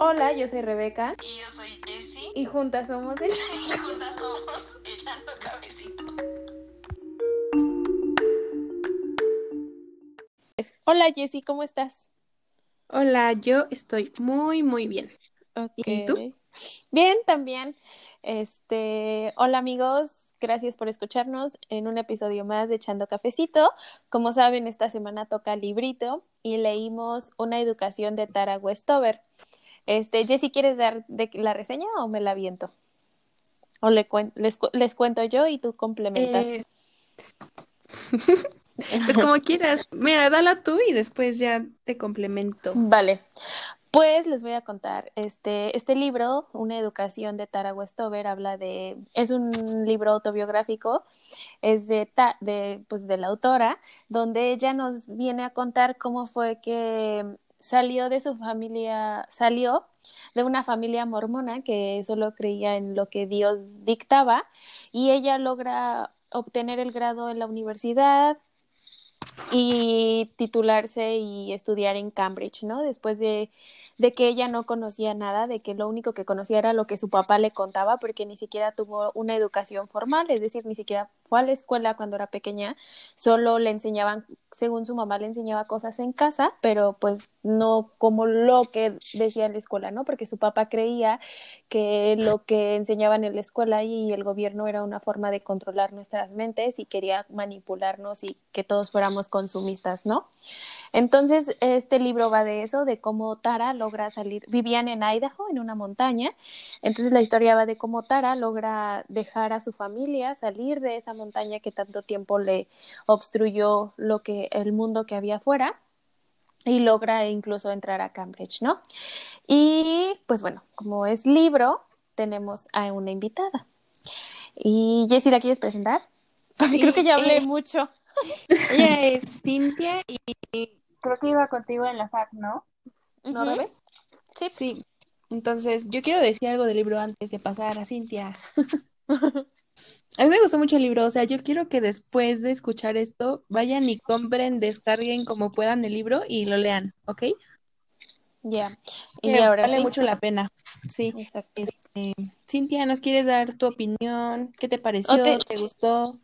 Hola, yo soy Rebeca. Y yo soy Jessie. Y juntas somos Y juntas somos Echando Cabecito. Hola Jessie, ¿cómo estás? Hola, yo estoy muy, muy bien. ¿Y tú? Bien, también. Este, hola amigos, gracias por escucharnos en un episodio más de Echando Cafecito. Como saben, esta semana toca librito y leímos Una educación de Tara Westover. Este, Jessie, ¿quieres dar de la reseña o me la viento? O le les, les, cuento yo y tú complementas. Eh... pues como quieras. Mira, dala tú y después ya te complemento. Vale. Pues les voy a contar, este, este libro, Una educación de Tara Westover, habla de, es un libro autobiográfico, es de, de, pues, de la autora, donde ella nos viene a contar cómo fue que salió de su familia, salió de una familia mormona que solo creía en lo que Dios dictaba y ella logra obtener el grado en la universidad, y titularse y estudiar en Cambridge, ¿no? Después de, de, que ella no conocía nada, de que lo único que conocía era lo que su papá le contaba, porque ni siquiera tuvo una educación formal, es decir, ni siquiera fue a la escuela cuando era pequeña, solo le enseñaban, según su mamá le enseñaba cosas en casa, pero pues no como lo que decía en la escuela, ¿no? Porque su papá creía que lo que enseñaban en la escuela y el gobierno era una forma de controlar nuestras mentes y quería manipularnos y que todos fuéramos consumistas, ¿no? Entonces, este libro va de eso, de cómo Tara logra salir, vivían en Idaho, en una montaña, entonces la historia va de cómo Tara logra dejar a su familia, salir de esa montaña que tanto tiempo le obstruyó lo que el mundo que había afuera y logra incluso entrar a Cambridge, ¿no? Y pues bueno, como es libro, tenemos a una invitada. Y Jessie, ¿la quieres presentar? Creo que ya hablé eh, mucho. Ella es Cintia y creo que iba contigo en la FAC, ¿no? ¿No, uh Sí. Sí. Entonces, yo quiero decir algo del libro antes de pasar a Cintia. A mí me gustó mucho el libro, o sea, yo quiero que después de escuchar esto vayan y compren, descarguen como puedan el libro y lo lean, ¿ok? Ya. Y ahora vale mucho la pena. Sí. Este, Cintia, ¿nos quieres dar tu opinión? ¿Qué te pareció? ¿Te gustó?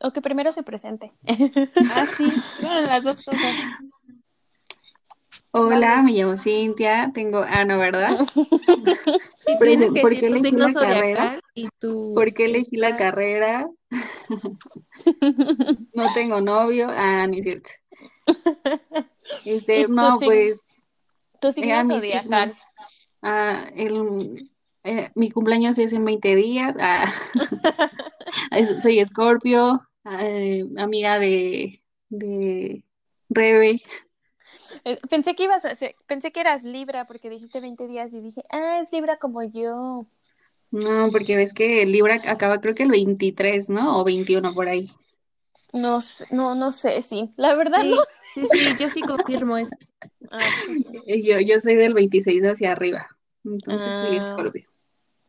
O que primero se presente. ah, sí. Bueno, las dos cosas. Hola, me llamo Cintia, tengo ah no, ¿verdad? ¿Por qué elegí la carrera? Y ¿Por qué elegí la carrera? no tengo novio, ah, ni cierto. Este, no, pues tu signo zodiacal. Ah, el, eh, mi cumpleaños es en 20 días. Ah, soy Escorpio, eh, amiga de, de Rebe. Eh, pensé que ibas a ser, pensé que eras Libra porque dijiste 20 días y dije, ah, es Libra como yo. No, porque ves que Libra acaba creo que el 23, ¿no? O 21 por ahí. No, no, no sé, sí. La verdad no. Sí, sí, yo sí confirmo eso. Ah, yo, yo soy del 26 hacia arriba. Entonces soy Ah. Escorpio.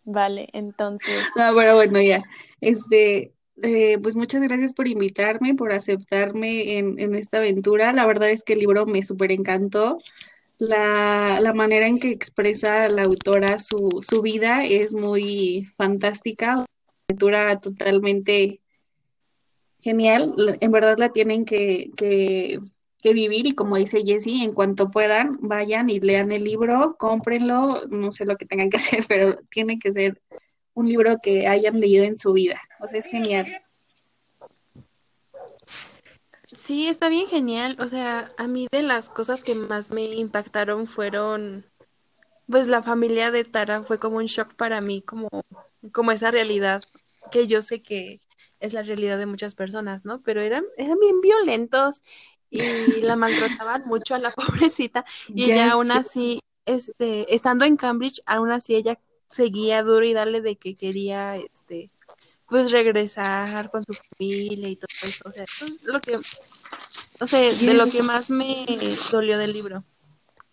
Vale, entonces. No, pero bueno, ya. Este, eh, pues muchas gracias por invitarme, por aceptarme en, esta aventura. La verdad es que el libro me súper encantó. La, manera en que expresa la autora su, su vida es muy fantástica, una aventura totalmente genial. En verdad la tienen que, que, que vivir y como dice Jessie, en cuanto puedan, vayan y lean el libro, cómprenlo, no sé lo que tengan que hacer, pero tiene que ser un libro que hayan leído en su vida. O sea, es genial. Sí, está bien genial. O sea, a mí de las cosas que más me impactaron fueron, pues la familia de Tara fue como un shock para mí, como, como esa realidad que yo sé que es la realidad de muchas personas, ¿no? Pero eran, eran bien violentos y la maltrataban mucho a la pobrecita y Ya ella aún así, este, estando en Cambridge, aún así ella seguía duro y darle de que quería, este, pues regresar con su familia y todo eso. O sea, eso es lo que, o sea, de lo que más me dolió del libro.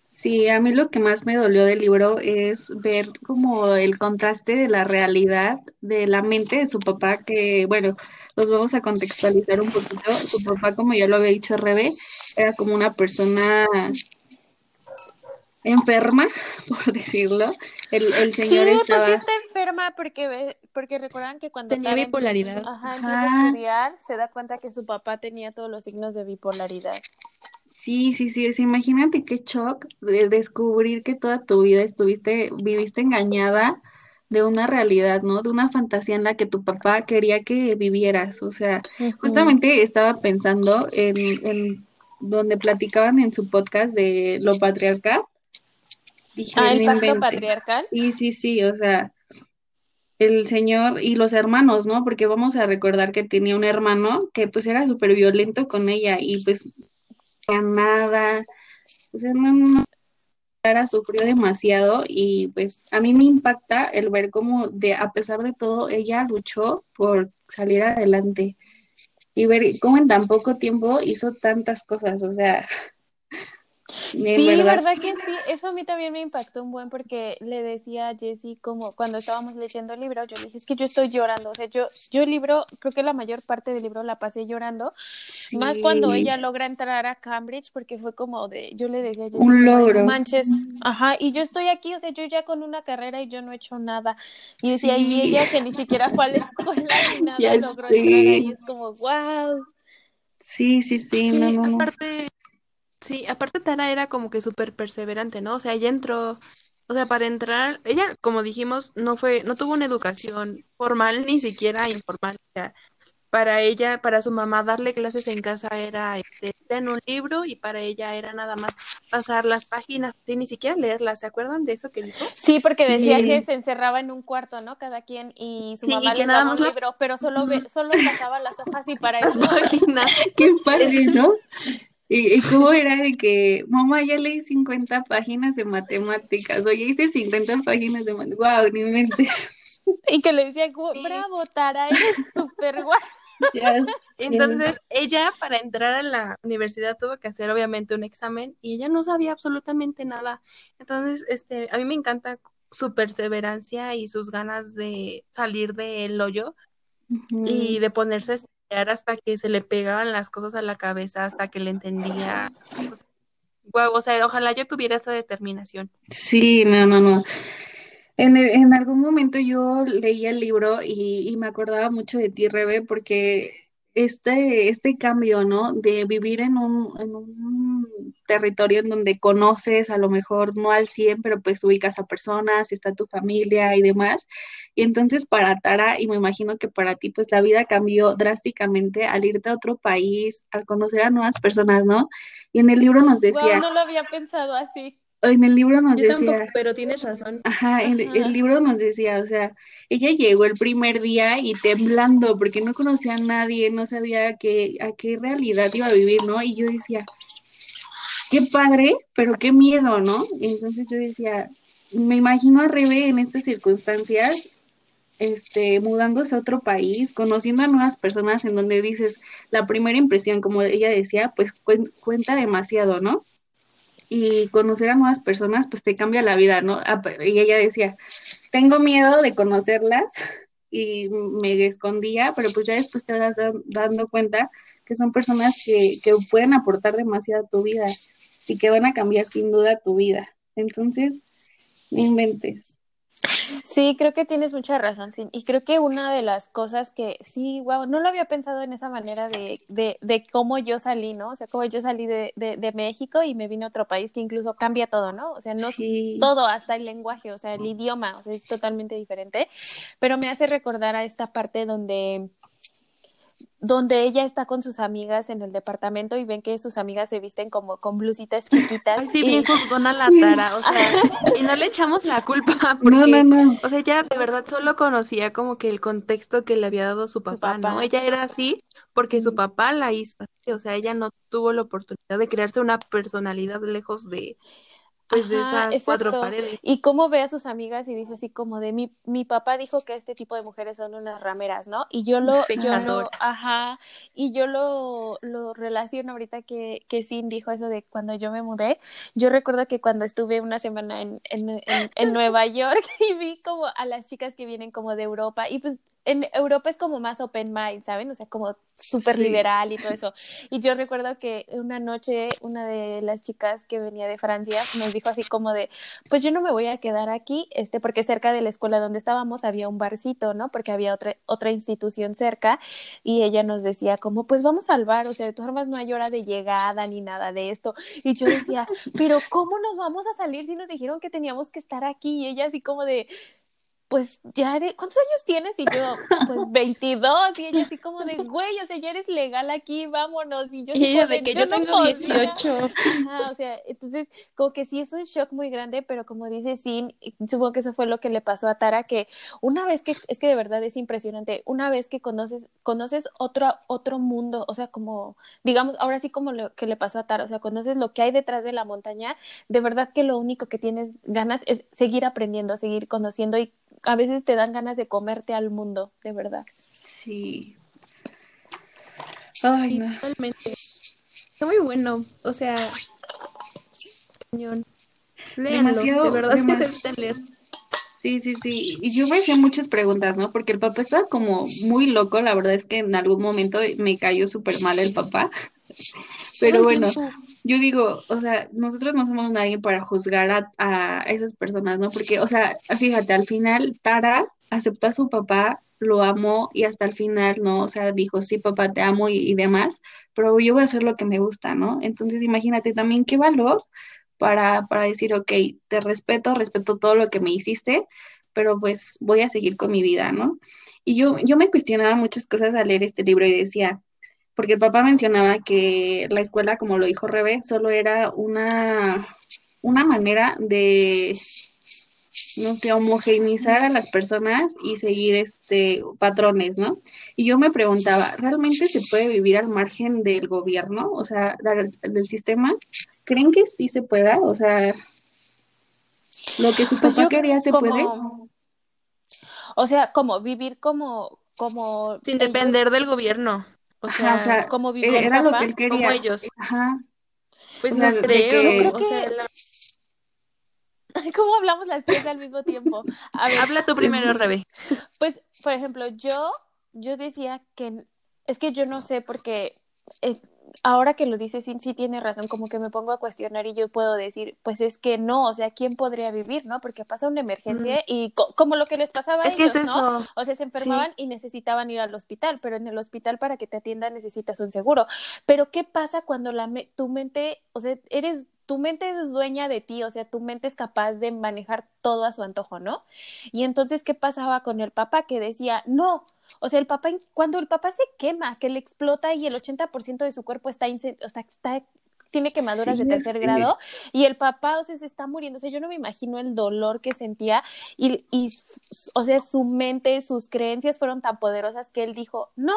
Sí, a mí lo que más me dolió del libro es ver como el contraste de la realidad de la mente de su papá, que bueno, los vamos a contextualizar un poquito. Su papá, como ya lo había dicho Rebe, era como una persona enferma, por decirlo. El, el señor sí, estaba... pues sí está enferma porque, ve- porque recuerdan que cuando Tenía bipolaridad. empieza- ajá, Ajá. empieza a estudiar, se da cuenta que su papá tenía todos los signos de bipolaridad. Sí, sí, sí, es- imagínate qué shock de descubrir que toda tu vida estuviste, viviste engañada de una realidad, ¿no? De una fantasía en la que tu papá quería que vivieras. O sea, justamente estaba pensando en, en donde platicaban en su podcast de lo patriarcal. Dije, Ah, el "No pacto inventes". patriarcal. Sí, sí, sí, o sea, el señor y los hermanos, ¿no? Porque vamos a recordar que tenía un hermano que pues era súper violento con ella y pues nada, o sea, no, no, Clara sufrió demasiado y pues a mí me impacta el ver cómo de a pesar de todo ella luchó por salir adelante y ver cómo en tan poco tiempo hizo tantas cosas, o sea, Sí, verdad. verdad que sí, eso a mí también me impactó un buen porque le decía a Jessie como cuando estábamos leyendo el libro, yo le dije, es que yo estoy llorando, o sea, yo, yo el libro, creo que la mayor parte del libro la pasé llorando, más cuando ella logra entrar a Cambridge porque fue como de, yo le decía a Jessie, Un como de, "No logro. manches, ajá, y yo estoy aquí, o sea, yo ya con una carrera y yo no he hecho nada, y decía, y ella que ni siquiera fue a la escuela ni nada, Ya logró entrar ahí, es como, wow. Sí, sí, sí, no, no, no. aparte, sí, aparte Tara era como que súper perseverante, ¿no? O sea, ella entró, o sea, para entrar, ella, como dijimos, no fue, no tuvo una educación formal ni siquiera informal. O sea, para ella, para su mamá, darle clases en casa era este, en un libro y para ella era nada más pasar las páginas, y ni siquiera leerlas. ¿Se acuerdan de eso que dijo? Sí, porque decía Sí. que se encerraba en un cuarto, ¿no? Cada quien y su Sí, y mamá que les nada daba un la- libro, pero solo ve, solo pasaba las hojas y para Las eso. páginas. Qué padre, ¿no? Y, y cómo era de que, mamá, ya leí 50 páginas de matemáticas, oye, hice 50 páginas de matemáticas, wow, ni mentes. Y que le decía, "Gu- Sí. bravo, Tara, eres súper guay. Ya. Entonces, ella para entrar a la universidad tuvo que hacer obviamente un examen y ella no sabía absolutamente nada. Entonces, este, a mí me encanta su perseverancia y sus ganas de salir del hoyo y de ponerse hasta que se le pegaban las cosas a la cabeza, hasta que le entendía. O sea, guau, o sea, ojalá yo tuviera esa determinación. Sí, no, no, no. En, el- en algún momento yo leía el libro y, y me acordaba mucho de ti, Rebe, porque este, este cambio, ¿no? De vivir en un, en un territorio en donde conoces a lo mejor no al 100, pero pues ubicas a personas, está tu familia y demás. Y entonces para Tara, y me imagino que para ti, pues la vida cambió drásticamente al irte a otro país, al conocer a nuevas personas, ¿no? Y en el libro nos Wow, decía, no lo había pensado así. En el libro nos Yo decía... tampoco, pero tienes razón. Ajá, el, el libro nos decía, o sea, ella llegó el primer día y temblando porque no conocía a nadie, no sabía a qué, a qué realidad iba a vivir, ¿no? Y yo decía, qué padre, pero qué miedo, ¿no? Y entonces yo decía, me imagino a Rebe en estas circunstancias, este, mudándose a otro país, conociendo a nuevas personas en donde dices, la primera impresión, como ella decía, pues cuen- cuenta demasiado, ¿no? Y conocer a nuevas personas, pues te cambia la vida, ¿no? Ah, Y ella decía, tengo miedo de conocerlas y me escondía, pero pues ya después te vas da- dando cuenta que son personas que, que pueden aportar demasiado a tu vida y que van a cambiar sin duda tu vida. Entonces, no inventes. Sí, creo que tienes mucha razón, sí. Y creo que una de las cosas que sí, wow, no lo había pensado en esa manera de, de, de cómo yo salí, ¿no? O sea, cómo yo salí de, de, de México y me vine a otro país que incluso cambia todo, ¿no? O sea, no Sí. todo, hasta el lenguaje, o sea, el idioma, o sea, es totalmente diferente. Pero me hace recordar a esta parte donde donde ella está con sus amigas en el departamento y ven que sus amigas se visten como con blusitas chiquitas. Ay, sí, y- bien juzgona la Tara, o sea, y no le echamos la culpa No, porque, no, no. o sea, ella de verdad solo conocía como que el contexto que le había dado su papá, ¿no? papá. Ella era así porque su papá la hizo así, o sea, ella no tuvo la oportunidad de crearse una personalidad lejos de, pues, de esas cuatro paredes. Y cómo ve a sus amigas y dice así como de mi, mi papá dijo que este tipo de mujeres son unas rameras, ¿no? Y yo lo, yo lo, ajá, y yo lo, lo relaciono ahorita que, que Sin dijo eso de cuando yo me mudé. Yo recuerdo que cuando estuve una semana en, en, en, en Nueva York y vi como a las chicas que vienen como de Europa y pues en Europa es como más open mind, ¿saben? O sea, como súper Sí. liberal y todo eso. Y yo recuerdo que una noche una de las chicas que venía de Francia nos dijo así como de, pues yo no me voy a quedar aquí, este, porque cerca de la escuela donde estábamos había un barcito, ¿no? Porque había otra, otra institución cerca y ella nos decía como, pues vamos al bar, o sea, de todas formas no hay hora de llegada ni nada de esto. Y yo decía, pero ¿cómo nos vamos a salir si nos dijeron que teníamos que estar aquí? Y ella así como de, pues ya eres, ¿cuántos años tienes? Y yo, pues 22, y ella así como de, güey, o sea, ya eres legal aquí, vámonos. Y yo, Y ella de que yo no tengo podría. 18. Ajá, o sea, entonces, como que sí es un shock muy grande, pero como dice Sin, supongo que eso fue lo que le pasó a Tara, que una vez que, es que de verdad es impresionante, una vez que conoces, conoces otro, otro mundo, o sea, como, digamos, ahora sí como lo que le pasó a Tara, o sea, conoces lo que hay detrás de la montaña, de verdad que lo único que tienes ganas es seguir aprendiendo, seguir conociendo y a veces te dan ganas de comerte al mundo, de verdad. Sí. Ay, Sí, no. totalmente. Está muy bueno. O sea, cañón. Léanlo, Demasiado- de verdad que demas- necesitan leer. Sí, sí, sí. Y yo me hacía muchas preguntas, ¿no? Porque el papá estaba como muy loco. La verdad es que en algún momento me cayó súper mal el papá. Pero bueno, tiempo. Yo digo, o sea, nosotros no somos nadie para juzgar a, a esas personas, ¿no? Porque, o sea, fíjate, al final Tara aceptó a su papá, lo amó y hasta el final, ¿no? O sea, dijo, sí, papá, te amo y, demás, pero yo voy a hacer lo que me gusta, ¿no? Entonces, imagínate también qué valor para, para decir, ok, te respeto, respeto todo lo que me hiciste, pero pues voy a seguir con mi vida, ¿no? Y yo, yo me cuestionaba muchas cosas al leer este libro y decía, porque el papá mencionaba que la escuela, como lo dijo Rebe, solo era una, una manera de, no sé, homogeneizar a las personas y seguir este patrones, ¿no? Y yo me preguntaba, ¿realmente se puede vivir al margen del gobierno? O sea, del, del sistema. ¿Creen que sí se pueda? O sea, lo que su Pues papá quería se como- puede. O sea, como vivir como, como Sin depender del gobierno. O sea, Ajá, o sea, como vivía el era lo papá, que él quería. como ellos. Ajá. Pues o sea, no creo. que- Yo creo O sea, que- la- ¿Cómo hablamos las tres al mismo tiempo? A ver, habla tú primero, Rebe. pues, por ejemplo, yo, yo decía que es que yo no sé porque eh, ahora que lo dice sí, sí tiene razón, como que me pongo a cuestionar y yo puedo decir, pues es que no, o sea, ¿quién podría vivir, no? Porque pasa una emergencia y co- como lo que les pasaba a Es que es ellos, ¿no? eso. O sea, se enfermaban y necesitaban ir al hospital, pero en el hospital para que te atiendan necesitas un seguro. Pero ¿qué pasa cuando la me- tu mente, o sea, eres tu mente es dueña de ti, o sea, tu mente es capaz de manejar todo a su antojo, ¿no? Y entonces, ¿qué pasaba con el papá que decía, no, o sea, el papá, cuando el papá se quema, que le explota y el 80% de su cuerpo está, o sea, está tiene quemaduras Sí, de tercer sí. grado y el papá, o sea, se está muriendo. O sea, yo no me imagino el dolor que sentía y, y, o sea, su mente, sus creencias fueron tan poderosas que él dijo, no,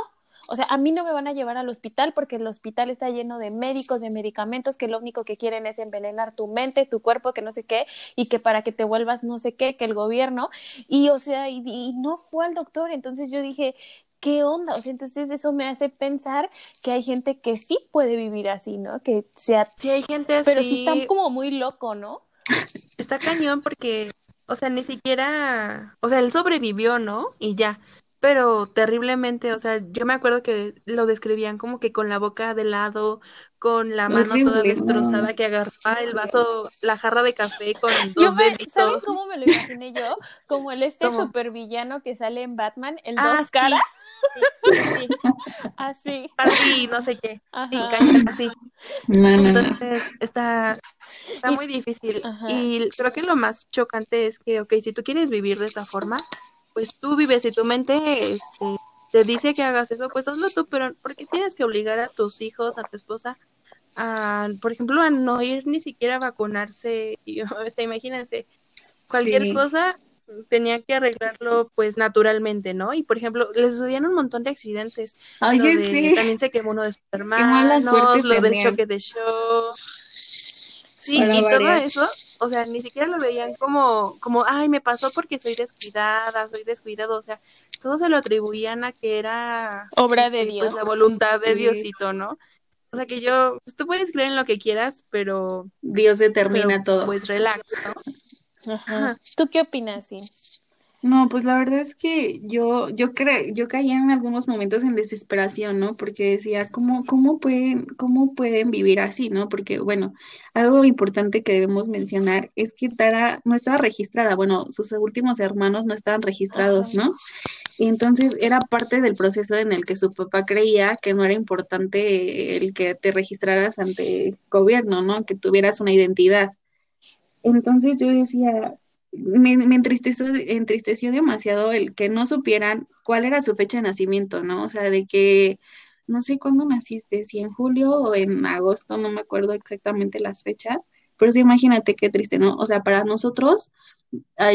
o sea, a mí no me van a llevar al hospital porque el hospital está lleno de médicos, de medicamentos que lo único que quieren es envenenar tu mente, tu cuerpo, que no sé qué, y que para que te vuelvas no sé qué, que el gobierno. Y, o sea, y, y no fue al doctor. Entonces yo dije, ¿qué onda? O sea, entonces eso me hace pensar que hay gente que sí puede vivir así, ¿no? Que sea... Sí, hay gente así. Pero sí está como muy loco, ¿no? Está cañón porque, o sea, ni siquiera, o sea, él sobrevivió, ¿no? Y ya. Pero terriblemente, o sea, yo me acuerdo que lo describían como que con la boca de lado, con la mano toda destrozada, no. que agarraba el vaso, la jarra de café con dos me, ¿saben deditos. cómo me lo imaginé yo? Como el este ¿Cómo? supervillano que sale en Batman, el Ah, dos sí, caras, sí, sí, así. No sé qué. Sí, Ajá. así. No, no, no. Entonces, está, está Y- muy difícil. Ajá. Y creo que lo más chocante es que, ok, si tú quieres vivir de esa forma, pues tú vives y tu mente este, te dice que hagas eso, pues hazlo tú, pero ¿por qué tienes que obligar a tus hijos, a tu esposa, a, por ejemplo, a no ir ni siquiera a vacunarse? Y, o sea, imagínense, cualquier Sí. cosa tenía que arreglarlo pues naturalmente, ¿no? Y por ejemplo, les sucedían un montón de accidentes. Ay, de- sé. También se quemó uno de sus hermanos, lo del choque de show. Sí, Para y todo eso, o sea, ni siquiera lo veían como, como, ay, me pasó porque soy descuidada, soy descuidado, o sea, todo se lo atribuían a que era Obra de este, Dios. pues la voluntad de Sí. Diosito, ¿no? O sea que yo, pues tú puedes creer en lo que quieras, pero, Dios determina pero, todo. pues relax, ¿no? Ajá. ¿Tú qué opinas, sí? No, pues la verdad es que yo, yo cre- yo caía en algunos momentos en desesperación, ¿no? Porque decía, ¿cómo, cómo pueden, cómo pueden vivir así, ¿no? Porque, bueno, algo importante que debemos mencionar es que Tara no estaba registrada, bueno, sus últimos hermanos no estaban registrados, ¿no? Y entonces era parte del proceso en el que su papá creía que no era importante el que te registraras ante gobierno, ¿no? Que tuvieras una identidad. Entonces yo decía, me, entristeció, demasiado el que no supieran cuál era su fecha de nacimiento, ¿no? O sea, de que no sé cuándo naciste, si en julio o en agosto, no me acuerdo exactamente las fechas, pero sí imagínate qué triste, ¿no? O sea, para nosotros,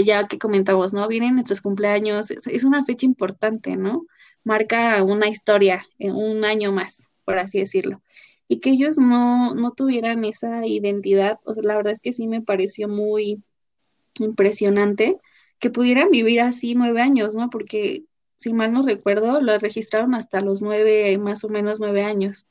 ya que comentamos, ¿no? Vienen nuestros cumpleaños, es, es una fecha importante, ¿no? Marca una historia, eh, un año más, por así decirlo y que ellos no, no tuvieran esa identidad, o sea, la verdad es que sí me pareció muy impresionante que pudieran vivir así nueve años, ¿no? Porque si mal no recuerdo, lo registraron hasta los nueve, más o menos nueve años.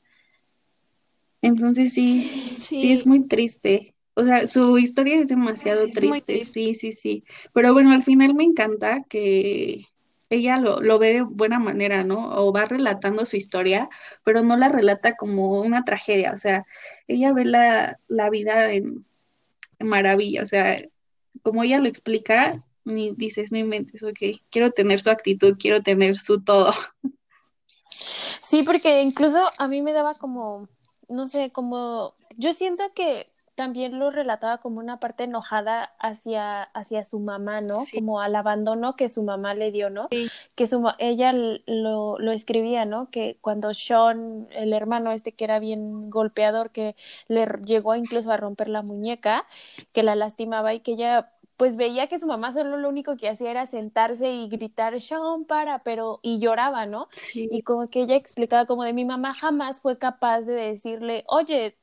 Entonces sí, sí es Sí, muy triste. O sea, su historia es demasiado es triste. sí, sí, sí. Pero bueno, al final me encanta que ella lo, lo ve de buena manera, ¿no? O va relatando su historia, pero no la relata como una tragedia. O sea, ella ve la, la vida en, en maravilla. O sea, como ella lo explica, ni dices, no inventes, ok, quiero tener su actitud, quiero tener su todo. Sí, porque incluso a mí me daba como, no sé, como, yo siento que también lo relataba como una parte enojada hacia, hacia su mamá, ¿no? Sí, Como al abandono que su mamá le dio, ¿no? Sí, Que su, ella lo, lo escribía, ¿no? Que cuando Sean, el hermano este que era bien golpeador, que le llegó incluso a romper la muñeca, que la lastimaba y que ella pues veía que su mamá solo lo único que hacía era sentarse y gritar, Sean, para, pero, y lloraba, ¿no? sí, Y como que ella explicaba como de mi mamá jamás fue capaz de decirle, oye,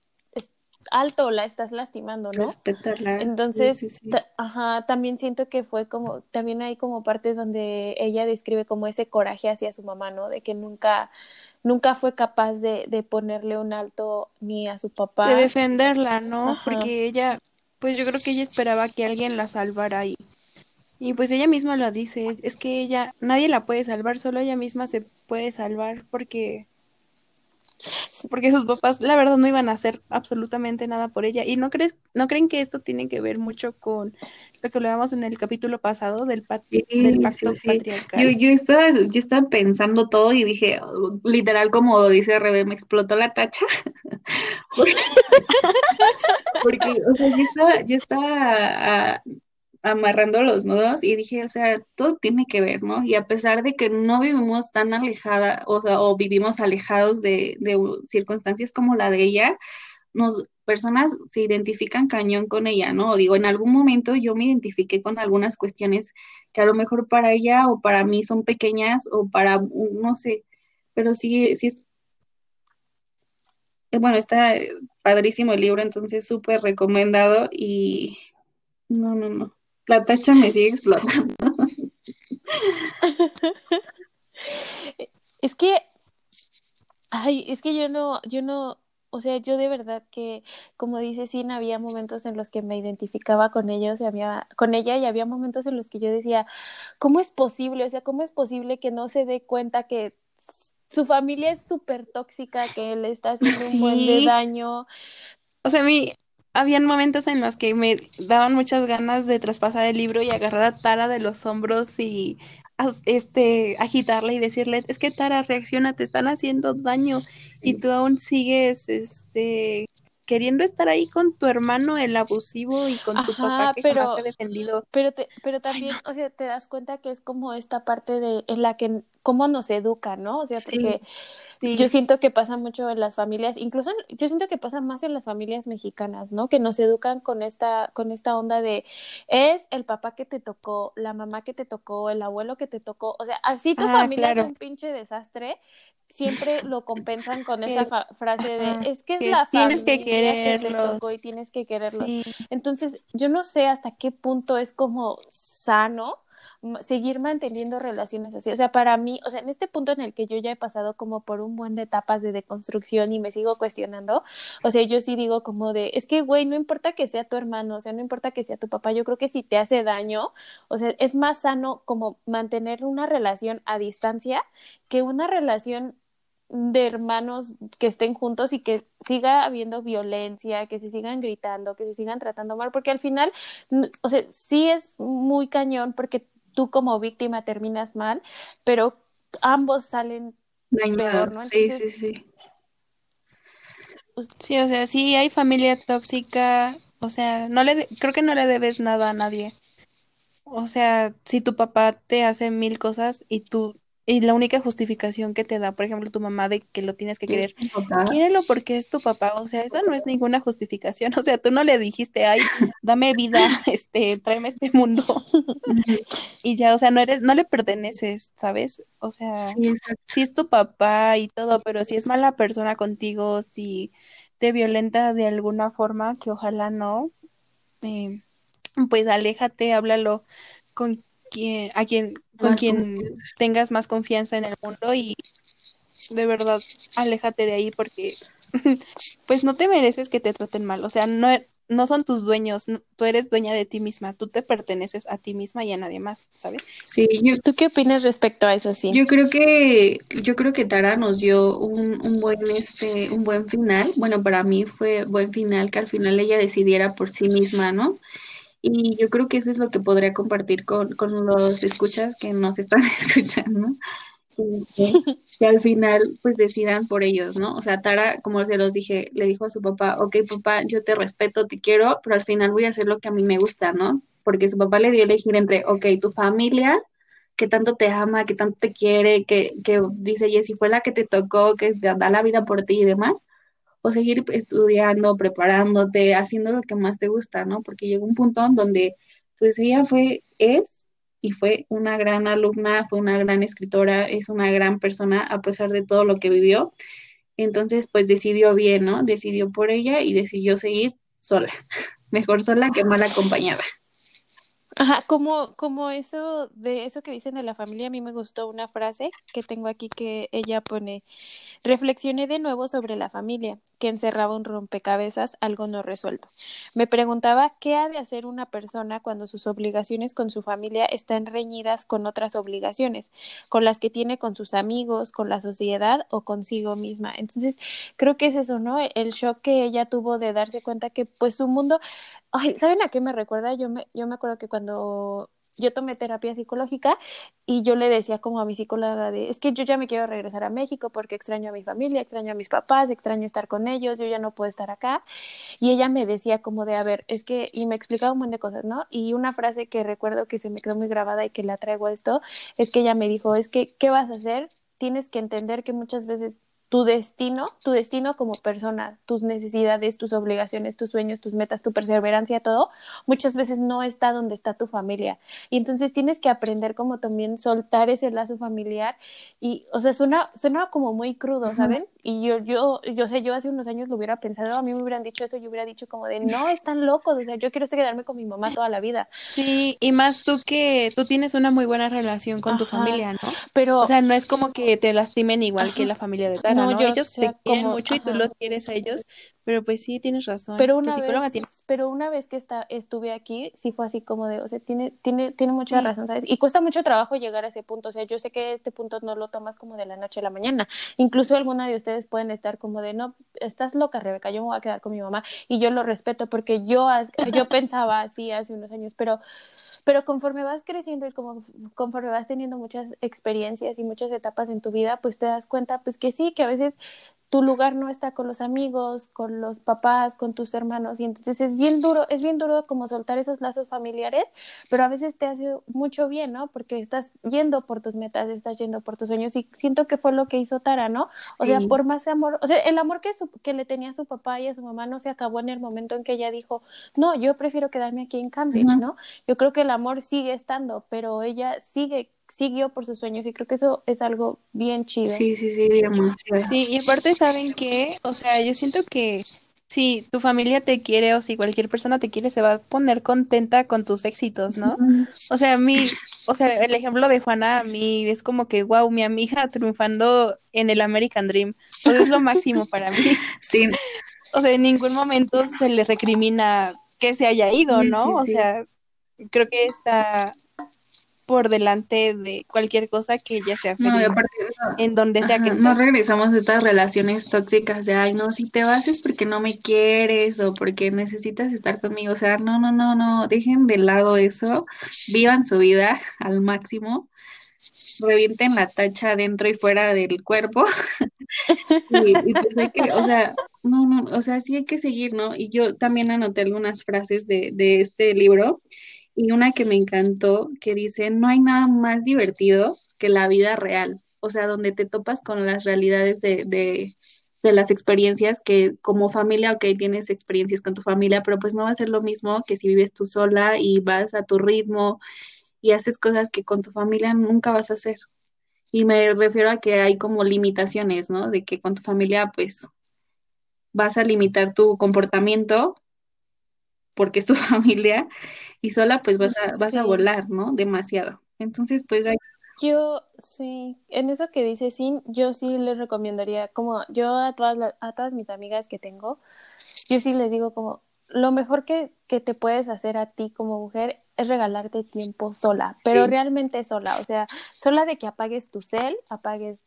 alto, la estás lastimando, ¿no? respetarla, Entonces, sí, sí. ta- ajá, también siento que fue como, también hay como partes donde ella describe como ese coraje hacia su mamá, ¿no? De que nunca, nunca fue capaz de, de ponerle un alto ni a su de papá. defenderla, ¿no? Ajá. Porque ella, pues yo creo que ella esperaba que alguien la salvara y, y pues ella misma lo dice, es que ella, nadie la puede salvar, solo ella misma se puede salvar porque, porque sus papás, la verdad, no iban a hacer absolutamente nada por ella. ¿Y no crees, no creen que esto tiene que ver mucho con lo que hablábamos en el capítulo pasado del, Sí, del sí, pacto sí. Yo, patriarcal? yo estaba, yo estaba pensando todo y dije, literal, como dice Rebe, me explotó la tacha. Porque, o sea, yo estaba, yo estaba ah, amarrando los nudos y dije, o sea, todo tiene que ver, ¿no? Y a pesar de que no vivimos tan alejada, o sea, o vivimos alejados de, de circunstancias como la de ella, nos, personas se identifican cañón con ella, ¿no? O digo, en algún momento yo me identifiqué con algunas cuestiones que a lo mejor para ella o para mí son pequeñas o para, no sé, pero sí, sí es, eh, bueno, está eh, padrísimo el libro, entonces súper recomendado y no, no, no, la tacha me sigue explotando. Es que, ay, es que yo no, yo no, o sea, yo de verdad que, como dice Sin, había momentos en los que me identificaba con ellos y había, con ella y había momentos en los que yo decía, ¿cómo es posible? O sea, ¿cómo es posible que no se dé cuenta que su familia es súper tóxica, que le está haciendo un buen de daño? o sea, a mí habían momentos en los que me daban muchas ganas de traspasar el libro y agarrar a Tara de los hombros y este agitarla y decirle, es que Tara, reacciona, te están haciendo daño y tú aún sigues este queriendo estar ahí con tu hermano el abusivo y con tu papá que jamás te pero ha defendido. Pero, te, pero Ay, no. también, o sea, te das cuenta que es como esta parte de en la que cómo nos educan, ¿no? O sea, Sí, porque yo siento que pasa mucho en las familias, incluso yo siento que pasa más en las familias mexicanas, ¿no? Que nos educan con esta, con esta onda de es el papá que te tocó, la mamá que te tocó, el abuelo que te tocó, o sea, así tu ah, familia es un pinche desastre, siempre lo compensan con esa Que, frase de es que es que la tienes que familia que te tocó y tienes que quererlos. Sí, Entonces, yo no sé hasta qué punto es como sano seguir manteniendo relaciones así. O sea, para mí, o sea, en este punto en el que yo ya he pasado como por un buen de etapas de deconstrucción y me sigo cuestionando, o sea, yo sí digo como de, es que, güey, no importa que sea tu hermano, o sea, no importa que sea tu papá, yo creo que si te hace daño, o sea, es más sano como mantener una relación a distancia que una relación de hermanos que estén juntos y que siga habiendo violencia, que se sigan gritando, que se sigan tratando mal, porque al final, o sea, sí es muy cañón porque tú como víctima terminas mal, pero ambos salen Dañado. peor, ¿no? Sí, sí, Entonces, sí. Sí, o sea, sí hay familia tóxica, o sea, no le de- creo que no le debes nada a nadie. O sea, si tu papá te hace mil cosas y tú y la única justificación que te da, por ejemplo, tu mamá de que lo tienes que ¿Y es querer, quiérelo porque es tu papá, o sea, eso no es ninguna justificación, o sea, tú no le dijiste, ay, dame vida, este, tráeme este mundo y ya, o sea, no eres, no le perteneces, ¿sabes? O sea, sí es tu papá y todo, pero si es mala persona contigo, si te violenta de alguna forma, que ojalá no, eh, pues aléjate, háblalo con quien, a quien, con Más quien confianza. tengas más confianza en el mundo y de verdad, aléjate de ahí porque pues no te mereces que te traten mal, o sea, no, e- no son tus dueños, no- tú eres dueña de ti misma, tú te perteneces a ti misma y a nadie más, ¿sabes? Sí, yo, ¿tú qué opinas respecto a eso, sí? yo creo que, yo creo que Tara nos dio un, un buen, este, un buen final. Bueno, para mí fue buen final que al final ella decidiera por sí misma, ¿no? Y yo creo que eso es lo que podría compartir con, con los escuchas que nos están escuchando, que, al final pues decidan por ellos, ¿no? O sea, Tara, como se los dije, le dijo a su papá, ok, papá, yo te respeto, te quiero, pero al final voy a hacer lo que a mí me gusta, ¿no? Porque su papá le dio a elegir entre, ok, tu familia, que tanto te ama, que tanto te quiere, que, que dice Jessie, fue la que te tocó, que te da la vida por ti y demás, o seguir estudiando, preparándote, haciendo lo que más te gusta, ¿no? Porque llegó un punto en donde, pues ella fue, es y fue una gran alumna, fue una gran escritora, es una gran persona a pesar de todo lo que vivió. Entonces, pues decidió bien, ¿no? Decidió por ella y decidió seguir sola. Mejor sola que mal acompañada. Ajá, como, como eso de eso que dicen de la familia, a mí me gustó una frase que tengo aquí que ella pone, reflexioné de nuevo sobre la familia, que encerraba un rompecabezas, algo no resuelto. Me preguntaba qué ha de hacer una persona cuando sus obligaciones con su familia están reñidas con otras obligaciones, con las que tiene con sus amigos, con la sociedad o consigo misma. Entonces, creo que es eso, ¿no? El shock que ella tuvo de darse cuenta que pues su mundo Ay, ¿saben a qué me recuerda? Yo me, yo me acuerdo que cuando yo tomé terapia psicológica y yo le decía como a mi psicóloga de, es que yo ya me quiero regresar a México porque extraño a mi familia, extraño a mis papás, extraño estar con ellos, yo ya no puedo estar acá. Y ella me decía como de, a ver, es que, y me explicaba un montón de cosas, ¿no? Y una frase que recuerdo que se me quedó muy grabada y que la traigo a esto, es que ella me dijo, es que, ¿qué vas a hacer? Tienes que entender que muchas veces tu destino, tu destino como persona, tus necesidades, tus obligaciones, tus sueños, tus metas, tu perseverancia, todo, muchas veces no está donde está tu familia. Y entonces tienes que aprender como también soltar ese lazo familiar y, o sea, suena, suena como muy crudo. ¿saben? Y yo, yo, yo sé, yo hace unos años lo hubiera pensado, a mí me hubieran dicho eso, yo hubiera dicho como de, no, están locos, o sea, yo quiero quedarme con mi mamá toda la vida. Sí, y más tú que tú tienes una muy buena relación con tu familia, ¿no? Pero, O sea, no es como que te lastimen igual que la familia de Tara, No, ¿no? yo Ellos te quieren como- mucho y tú los quieres a ellos, pero pues sí, tienes razón. Pero una vez, tiene... pero una vez que está, estuve aquí, sí fue así como de, o sea, tiene, tiene, tiene mucha Sí. razón, ¿sabes? Y cuesta mucho trabajo llegar a ese punto, o sea, yo sé que este punto no lo tomas como de la noche a la mañana. Incluso alguna de ustedes pueden estar como de, no, estás loca, Rebeca, yo me voy a quedar con mi mamá y yo lo respeto porque yo, yo pensaba así hace unos años, pero pero conforme vas creciendo y como conforme vas teniendo muchas experiencias y muchas etapas en tu vida, pues te das cuenta pues que sí, que a veces tu lugar no está con los amigos, con los papás, con tus hermanos y entonces es bien duro, es bien duro como soltar esos lazos familiares, pero a veces te hace mucho bien, ¿no? Porque estás yendo por tus metas, estás yendo por tus sueños y siento que fue lo que hizo Tara, ¿no? O sea, Sí. Por más amor, o sea, el amor que, su- que le tenía a su papá y a su mamá no se acabó en el momento en que ella dijo, no, yo prefiero quedarme aquí en Cambridge. ¿no? Yo creo que el amor sigue estando, pero ella sigue, siguió por sus sueños y creo que eso es algo bien chido. Sí, sí, sí, demasiado. Sí, y aparte, ¿saben qué? O sea, yo siento que si tu familia te quiere o si cualquier persona te quiere, se va a poner contenta con tus éxitos, ¿no? O sea, a mí, o sea, el ejemplo de Juana a mí es como que, wow, mi amiga triunfando en el American Dream. Pues es lo máximo para mí. Sí, O sea, en ningún momento se le recrimina que se haya ido, ¿no? sí, O sea, creo que está por delante de cualquier cosa que ella sea no, y feliz aparte, en donde sea que esté. no regresamos a estas relaciones tóxicas de, ay, no, si te vas es porque no me quieres o porque necesitas estar conmigo. O sea, no, no, no, no, dejen de lado eso, vivan su vida al máximo, revienten la tacha dentro y fuera del cuerpo. Y, y pues hay que, o sea, no, no, o sea, sí hay que seguir, ¿no? Y yo también anoté algunas frases de, de este libro y una que me encantó que dice, no hay nada más divertido que la vida real, o sea, donde te topas con las realidades de, de, de las experiencias que como familia, ok, tienes experiencias con tu familia, pero pues no va a ser lo mismo que si vives tú sola y vas a tu ritmo y haces cosas que con tu familia nunca vas a hacer. Y me refiero a que hay como limitaciones, ¿no? De que con tu familia, pues, vas a limitar tu comportamiento porque es tu familia y sola, pues, vas a, vas a volar, ¿no? Demasiado. Entonces, pues, hay- Yo sí, en eso que dice Sin, yo sí les recomendaría, como yo a todas a todas mis amigas que tengo, yo sí les digo como lo mejor que, que te puedes hacer a ti como mujer es regalarte tiempo sola, pero Sí. realmente sola, o sea, sola de que apagues tu cel, apagues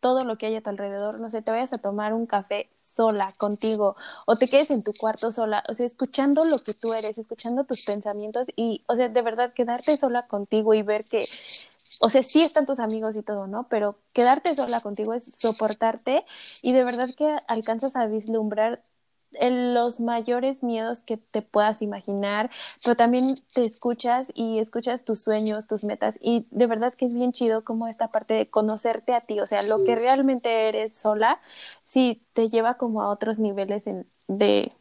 todo lo que hay a tu alrededor, no sé, te vayas a tomar un café sola contigo o te quedes en tu cuarto sola, o sea, escuchando lo que tú eres, escuchando tus pensamientos y, o sea, de verdad quedarte sola contigo y ver que o sea, sí están tus amigos y todo, ¿no? Pero quedarte sola contigo es soportarte y de verdad que alcanzas a vislumbrar los mayores miedos que te puedas imaginar, pero también te escuchas y escuchas tus sueños, tus metas y de verdad que es bien chido como esta parte de conocerte a ti, o sea, lo que realmente eres sola, sí te lleva como a otros niveles en, de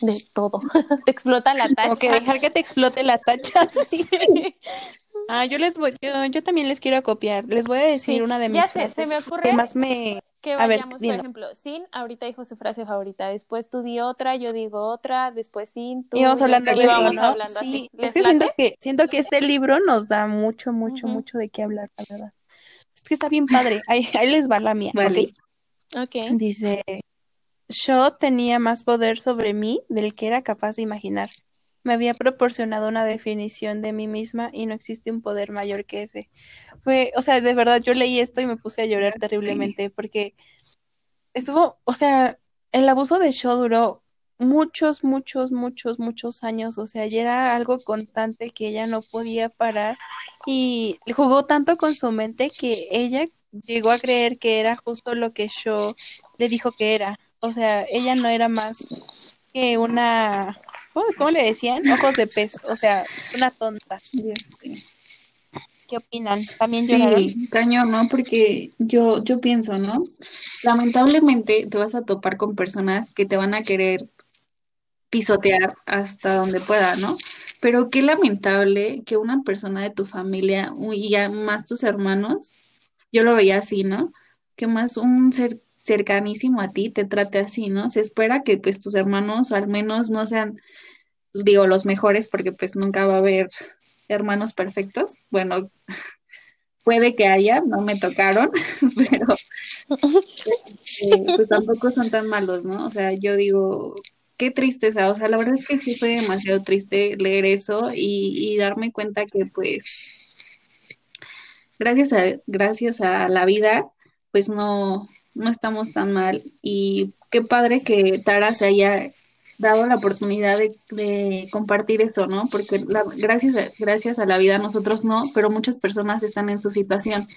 de todo, te explota la tacha. dejar que te explote la tacha, sí. Ah, yo les voy, yo, yo también les quiero copiar. Les voy a decir Sí, una de mis ya sé, se que más me, que A ver, vayamos, por ejemplo, Sin, ahorita dijo su frase favorita, después tú di otra, yo digo otra, después Sin, tú, Y vamos hablando de eso, vamos ¿no? hablando Sí, así. es ¿Les que siento que, siento que este libro nos da mucho, mucho, mucho de qué hablar, la verdad. Es que está bien padre. Ahí, ahí les va la mía, vale. ¿ok? Ok. Dice, yo tenía más poder sobre mí del que era capaz de imaginar. Me había proporcionado una definición de mí misma y no existe un poder mayor que ese. Fue, o sea, de verdad, yo leí esto y me puse a llorar terriblemente porque estuvo, o sea, el abuso de Shaw duró muchos, muchos, muchos, muchos años, o sea, ya era algo constante que ella no podía parar y jugó tanto con su mente que ella llegó a creer que era justo lo que Shaw le dijo que era, o sea, ella no era más que una, ¿cómo, cómo le decían? Ojos de pez, o sea, una tonta. ¿Qué opinan? ¿También lloraron? Sí, cañón, ¿no? Porque yo, yo pienso, ¿no? Lamentablemente te vas a topar con personas que te van a querer pisotear hasta donde pueda, ¿no? Pero qué lamentable que una persona de tu familia y ya más tus hermanos, yo lo veía así, ¿no? Que más un ser cercanísimo a ti te trate así, ¿no? Se espera que pues tus hermanos al menos no sean, digo, los mejores porque pues nunca va a haber hermanos perfectos. Bueno, puede que haya, no me tocaron, pero eh, pues tampoco son tan malos, ¿no? O sea, yo digo, qué tristeza, o sea, la verdad es que sí fue demasiado triste leer eso y, y darme cuenta que pues gracias a, gracias a la vida, pues no, no estamos tan mal y qué padre que Tara se haya dado la oportunidad de, de compartir eso, ¿no? Porque la- gracias, a, gracias a la vida nosotros no, pero muchas personas están en su situación.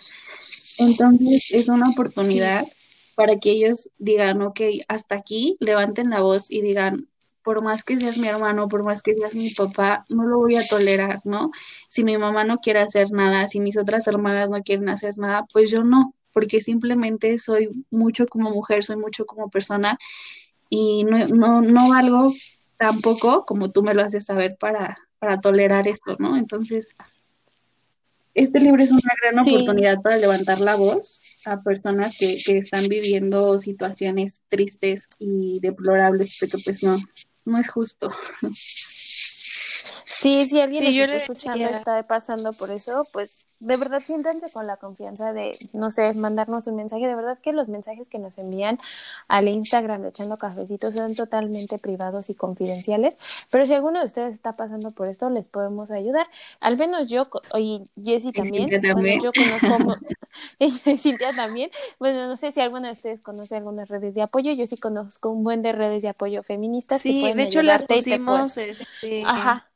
Entonces es una oportunidad para que ellos digan, ok, hasta aquí, levanten la voz y digan, por más que seas mi hermano, por más que seas mi papá, no lo voy a tolerar, ¿no? Si mi mamá no quiere hacer nada, si mis otras hermanas no quieren hacer nada, pues yo no, porque simplemente soy mucho como mujer, soy mucho como persona y no, no, no valgo tampoco como tú me lo haces saber para, para tolerar esto, ¿no? Entonces, este libro es una gran Sí. oportunidad para levantar la voz a personas que, que están viviendo situaciones tristes y deplorables, porque pues no, no es justo. Sí, si alguien Sí, nos está escuchando decía- está pasando por eso, pues de verdad siéntanse con la confianza de, no sé, mandarnos un mensaje. De verdad que los mensajes que nos envían al Instagram de Echando Cafecitos son totalmente privados y confidenciales. Pero si alguno de ustedes está pasando por esto, les podemos ayudar. Al menos yo, y Jessie también, Cintia también. bueno, yo conozco, y Cintia también. Bueno, no sé si alguno de ustedes conoce algunas redes de apoyo. Yo sí conozco un buen de redes de apoyo feministas que Sí, pueden de hecho las pusimos, este, Ajá.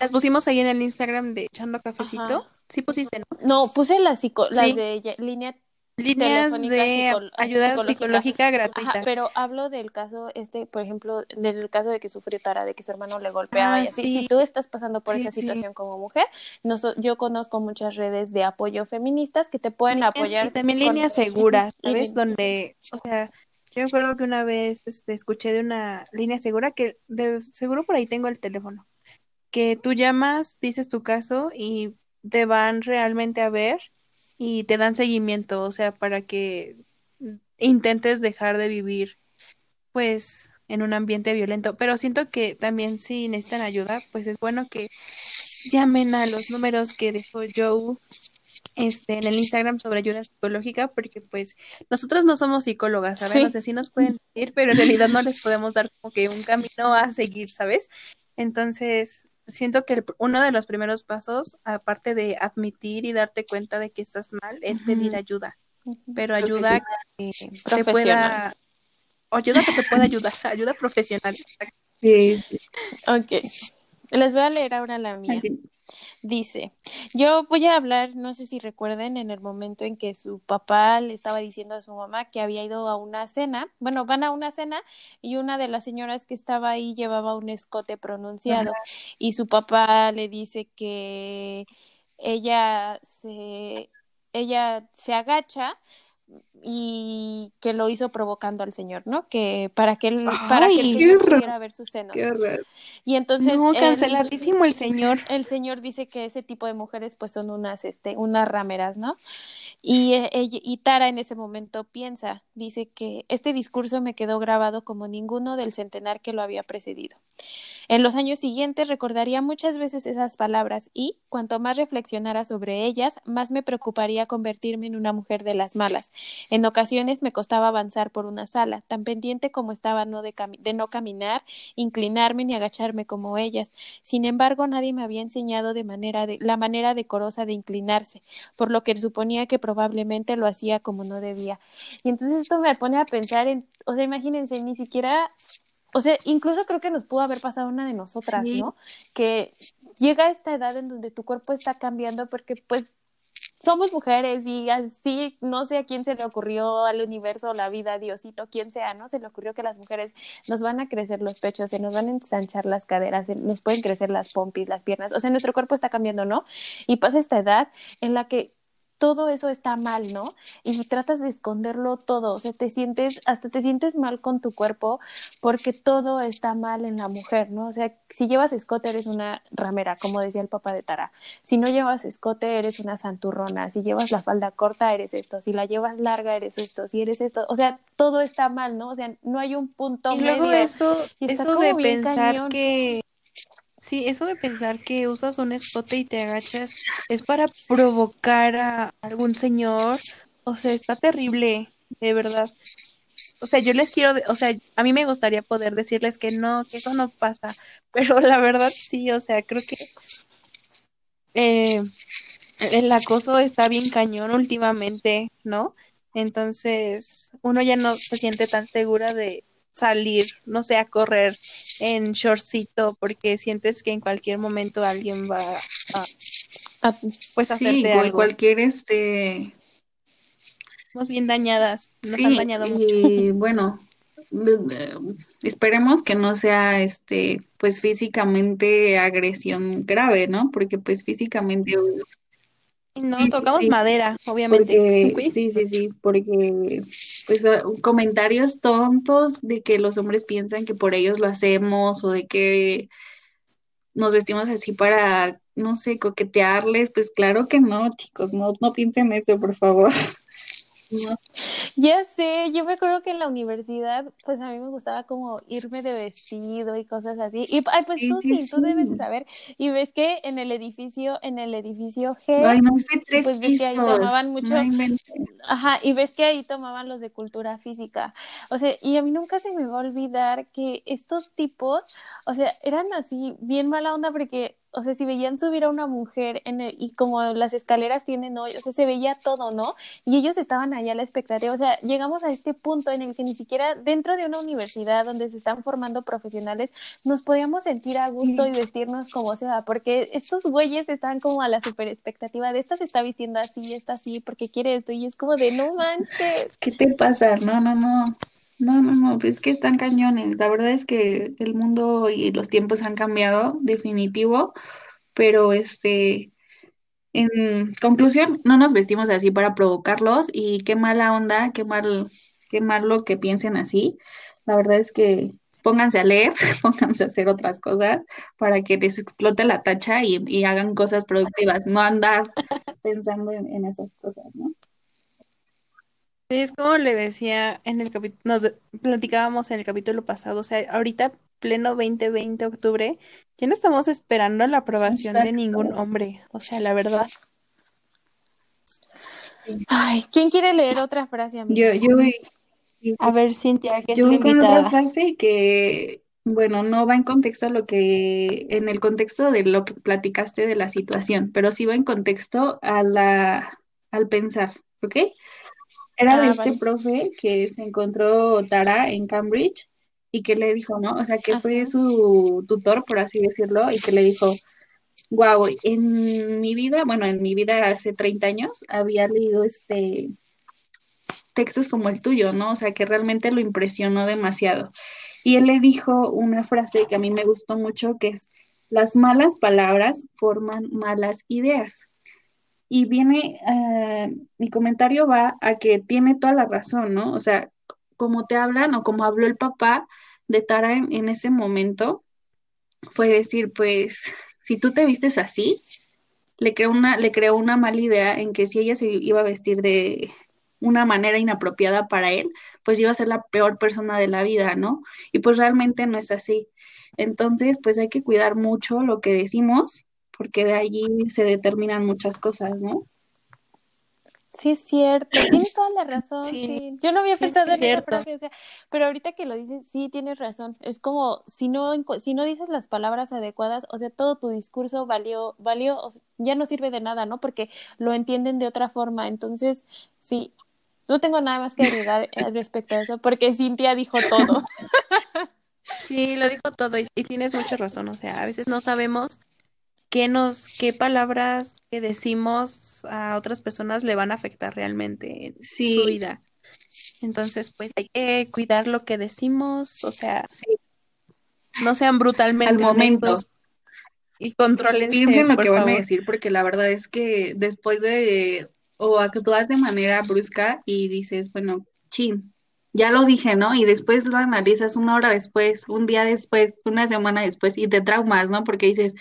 Las pusimos ahí en el Instagram de Echando Cafecito. Ajá. Sí pusiste, ¿no? No, puse las, psico- las Sí. de línea Líneas de psicol- ayuda psicológica. psicológica gratuita. Ajá, pero hablo del caso, este, por ejemplo, del caso de que sufrió Tara, de que su hermano le golpeaba Ah, y así. sí. Si tú estás pasando por Sí, esa sí. situación como mujer, noso- yo conozco muchas redes de apoyo feministas que te pueden Líneas- apoyar. Y también con- líneas seguras, ¿sabes? Donde, o sea, yo me acuerdo que una vez este, escuché de una línea segura que de seguro por ahí tengo el teléfono, que tú llamas, dices tu caso y te van realmente a ver y te dan seguimiento, o sea, para que intentes dejar de vivir, pues, en un ambiente violento. Pero siento que también si necesitan ayuda, pues es bueno que llamen a los números que dejó Joe este, en el Instagram sobre ayuda psicológica, porque pues nosotros no somos psicólogas, ¿saben? Sí. O sea, sí nos pueden decir, pero en realidad no les podemos dar como que un camino a seguir, ¿sabes? Entonces, siento que el- uno de los primeros pasos, aparte de admitir y darte cuenta de que estás mal, es pedir ayuda, pero ayuda que te pueda, o ayuda que te pueda ayudar, ayuda profesional. Sí, Ok. Les voy a leer ahora la mía. Dice, yo voy a hablar, no sé si recuerden, en el momento en que su papá le estaba diciendo a su mamá que había ido a una cena, bueno, van a una cena y una de las señoras que estaba ahí llevaba un escote pronunciado y su papá le dice que ella se, ella se agacha y que lo hizo provocando al señor, ¿no? Que para que él, para que el señor pudiera ver sus senos. Y entonces No, canceladísimo el señor. el señor dice que ese tipo de mujeres pues son unas este unas rameras, ¿no? Y eh, y Tara en ese momento piensa, dice que este discurso me quedó grabado como ninguno del centenar que lo había precedido. En los años siguientes recordaría muchas veces esas palabras y, cuanto más reflexionara sobre ellas, más me preocuparía convertirme en una mujer de las malas. En ocasiones me costaba avanzar por una sala, tan pendiente como estaba no de, de no caminar, inclinarme ni agacharme como ellas. Sin embargo, nadie me había enseñado de manera de, la manera decorosa de inclinarse, por lo que suponía que probablemente lo hacía como no debía. Y entonces esto me pone a pensar en, o sea, imagínense, ni siquiera o sea, incluso creo que nos pudo haber pasado una de nosotras, Sí. ¿no? Que llega esta edad en donde tu cuerpo está cambiando porque pues somos mujeres y así no sé a quién se le ocurrió al universo, la vida, Diosito, quien sea, ¿no? Se le ocurrió que las mujeres nos van a crecer los pechos, se nos van a ensanchar las caderas, se nos pueden crecer las pompis, las piernas, o sea, nuestro cuerpo está cambiando, ¿no? Y pasa esta edad en la que todo eso está mal, ¿no? Y tratas de esconderlo todo, o sea, te sientes, hasta te sientes mal con tu cuerpo porque todo está mal en la mujer, ¿no? O sea, si llevas escote eres una ramera, como decía el papá de Tara. Si no llevas escote eres una santurrona, si llevas la falda corta eres esto, si la llevas larga eres esto, si eres esto, o sea, todo está mal, ¿no? O sea, no hay un punto Y luego eso, Y eso de pensar cañón. que, sí, eso de pensar que usas un escote y te agachas es para provocar a algún señor, o sea, está terrible, de verdad. O sea, yo les quiero, o sea, a mí me gustaría poder decirles que no, que eso no pasa, pero la verdad sí, o sea, creo que eh, el acoso está bien cañón últimamente, ¿no? Entonces, uno ya no se siente tan segura de salir, no sé, a correr en shortcito porque sientes que en cualquier momento alguien va a, pues, a Sí, hacerte algo. cualquier este Estamos bien dañadas, nos Sí, han dañado mucho. y bueno, de- de- esperemos que no sea este, pues físicamente agresión grave, ¿no? Porque pues físicamente, no, tocamos sí. madera, obviamente. porque sí, sí, sí, porque pues ah, comentarios tontos de que los hombres piensan que por ellos lo hacemos o de que nos vestimos así para no sé, coquetearles, pues claro que no, chicos, no, no piensen eso, por favor. Ya sé, yo me acuerdo que en la universidad, pues a mí me gustaba como irme de vestido y cosas así. Y ay, pues tú sí, sí, tú debes de saber. Y ves que en el edificio, en el edificio G, Ay, no, tres pues ves que ahí tomaban mucho. Ajá, y ves que ahí tomaban los de cultura física. O sea, y a mí nunca se me va a olvidar que estos tipos, o sea, eran así bien mala onda porque, o sea, si veían subir a una mujer en el, y como las escaleras tienen hoy, o sea, se veía todo, ¿no? Y ellos estaban allá a la expectativa. O sea, llegamos a este punto en el que ni siquiera dentro de una universidad donde se están formando profesionales nos podíamos sentir a gusto y vestirnos como sea, porque estos güeyes estaban como a la super expectativa de esta se está vistiendo así, esta así, porque quiere esto, y es como de no manches. ¿Qué te pasa? No, no, no. No, no, no, pues es que están cañones. La verdad es que el mundo y los tiempos han cambiado, definitivo, pero este, en conclusión, no nos vestimos así para provocarlos y qué mala onda, qué mal, qué malo que piensen así. La verdad es que pónganse a leer, pónganse a hacer otras cosas para que les explote la tacha y, y hagan cosas productivas, no andar pensando en, en esas cosas, ¿no? Sí, Es como le decía en el capítulo, nos platicábamos en el capítulo pasado, o sea, ahorita pleno 2020 octubre, ya no estamos esperando la aprobación de ningún hombre, o sea, la verdad. Ay, ¿quién quiere leer otra frase, Yo, amiga? yo voy, sí, A ver, Cintia, que es yo voy con otra frase que, bueno, no va en contexto a lo que, en el contexto de lo que platicaste de la situación, pero sí va en contexto a la, al pensar, ¿ok? Era de Ah, este vale. profe que se encontró Tara en Cambridge y que le dijo, ¿no? O sea, que fue su tutor, por así decirlo, y que le dijo, wow, en mi vida, bueno, en mi vida hace 30 años había leído este textos como el tuyo, ¿no? O sea, que realmente lo impresionó demasiado. Y él le dijo una frase que a mí me gustó mucho, que es, las malas palabras forman malas ideas. Y viene, eh, mi comentario va a que tiene toda la razón, ¿no? O sea, como te hablan o como habló el papá de Tara en, en ese momento, fue decir, pues, si tú te vistes así, le creó una, le creó una mala idea en que si ella se iba a vestir de una manera inapropiada para él, pues iba a ser la peor persona de la vida, ¿no? Y pues realmente no es así. Entonces, pues hay que cuidar mucho lo que decimos, porque de allí se determinan muchas cosas, ¿no? Sí, es cierto, tienes toda la razón, Sí, sí. Yo no había sí, pensado es en esa cierto. frase, o sea, pero ahorita que lo dices, sí, tienes razón. Es como si no si no dices las palabras adecuadas, o sea, todo tu discurso valió valió, o sea, ya no sirve de nada, ¿no? Porque lo entienden de otra forma. Entonces, sí, no tengo nada más que agregar respecto a eso, porque Cintia dijo todo. Sí, lo dijo todo y, y tienes mucha razón, o sea, a veces no sabemos qué nos, qué palabras que decimos a otras personas le van a afectar realmente en su vida. Entonces, pues hay que cuidar lo que decimos, o sea, sí, no sean al brutalmente momento. honestos y contrólense, Piensen lo por que van a favor. decir, porque la verdad es que después de, o actúas de manera brusca y dices, bueno, chin, ya lo dije, ¿no? Y después lo analizas una hora después, un día después, una semana después, y te traumas, ¿no? Porque dices,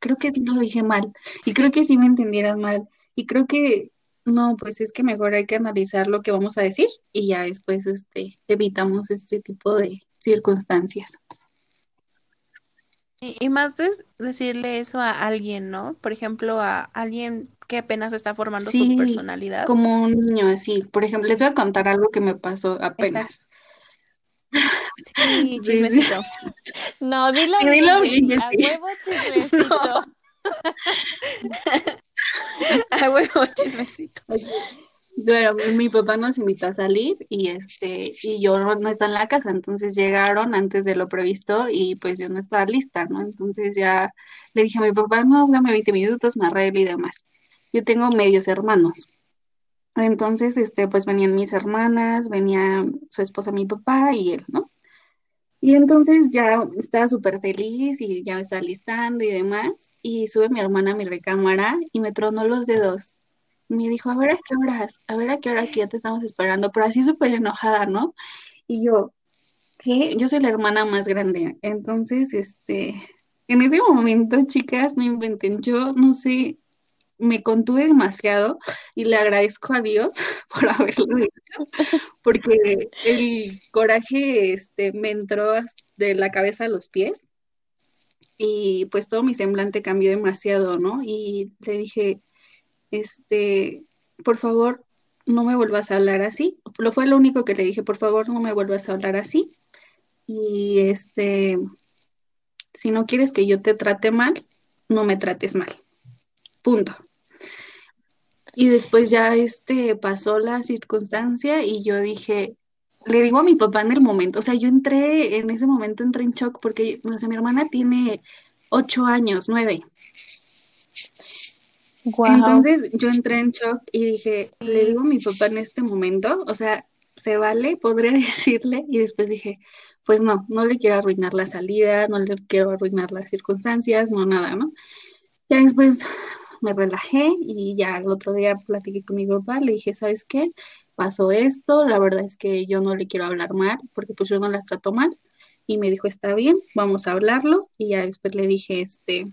creo que sí lo dije mal, y creo que sí me entendieron mal, y creo que, no, pues es que mejor hay que analizar lo que vamos a decir, y ya después, este, evitamos este tipo de circunstancias. Y, y más de decirle eso a alguien, ¿no? Por ejemplo, a alguien que apenas está formando su personalidad. como un niño así. Por ejemplo, les voy a contar algo que me pasó Exacto. apenas. Sí, Sí, chismecito. No, dilo bien, dilo bien, Jessy, a huevo chismecito. A huevo, chismecito. Bueno, mi papá nos invitó a salir y este, y yo no no estaba en la casa, entonces llegaron antes de lo previsto y pues yo no estaba lista, ¿no? Entonces ya le dije a mi papá, no, dame 20 minutos, me arreglo y demás. Yo tengo medios hermanos. Entonces, este, pues venían mis hermanas, venía su esposa, mi papá y él, ¿no? Y entonces ya estaba súper feliz y ya me estaba listando y demás. Y sube mi hermana a mi recámara y me tronó los dedos. Me dijo, a ver a qué horas, a ver a qué horas que ya te estamos esperando, pero así súper enojada, ¿no? Y yo, ¿qué? Yo soy la hermana más grande. Entonces, este, En ese momento, chicas, no inventen, yo no sé, me contuve demasiado y le agradezco a Dios por haberlo hecho, porque el coraje este, me entró de la cabeza a los pies y pues todo mi semblante cambió demasiado, ¿no? Y le dije, este, por favor, no me vuelvas a hablar así. Lo fue lo único que le dije, por favor, no me vuelvas a hablar así. Y este, si no quieres que yo te trate mal, no me trates mal. Punto. Y después ya este pasó la circunstancia y yo dije, le digo a mi papá en el momento, o sea, yo entré, en ese momento entré en shock porque, o sea, mi hermana tiene ocho años, nueve. Entonces yo entré en shock y dije, le digo a mi papá en este momento, o sea, se vale, podría decirle, y después dije, pues no, no le quiero arruinar la salida, no le quiero arruinar las circunstancias, no nada, ¿no? Ya después me relajé y ya el otro día platiqué con mi papá, le dije, ¿sabes qué? Pasó esto, la verdad es que yo no le quiero hablar mal, porque pues yo no las trato mal. Y me dijo, está bien, vamos a hablarlo. Y ya después le dije, este,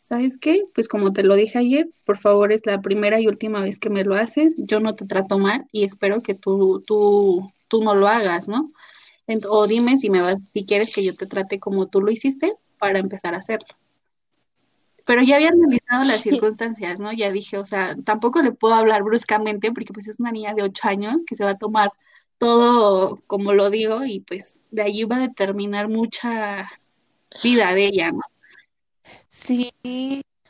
¿sabes qué? Pues como te lo dije ayer, por favor es la primera y última vez que me lo haces, yo no te trato mal y espero que tú, tú, tú no lo hagas, ¿no? o dime si me vas, si quieres que yo te trate como tú lo hiciste para empezar a hacerlo. Pero ya había analizado las circunstancias, ¿no? Ya dije, o sea, tampoco le puedo hablar bruscamente porque pues es una niña de ocho años que se va a tomar todo como lo digo y pues de allí va a determinar mucha vida de ella, ¿no? Sí,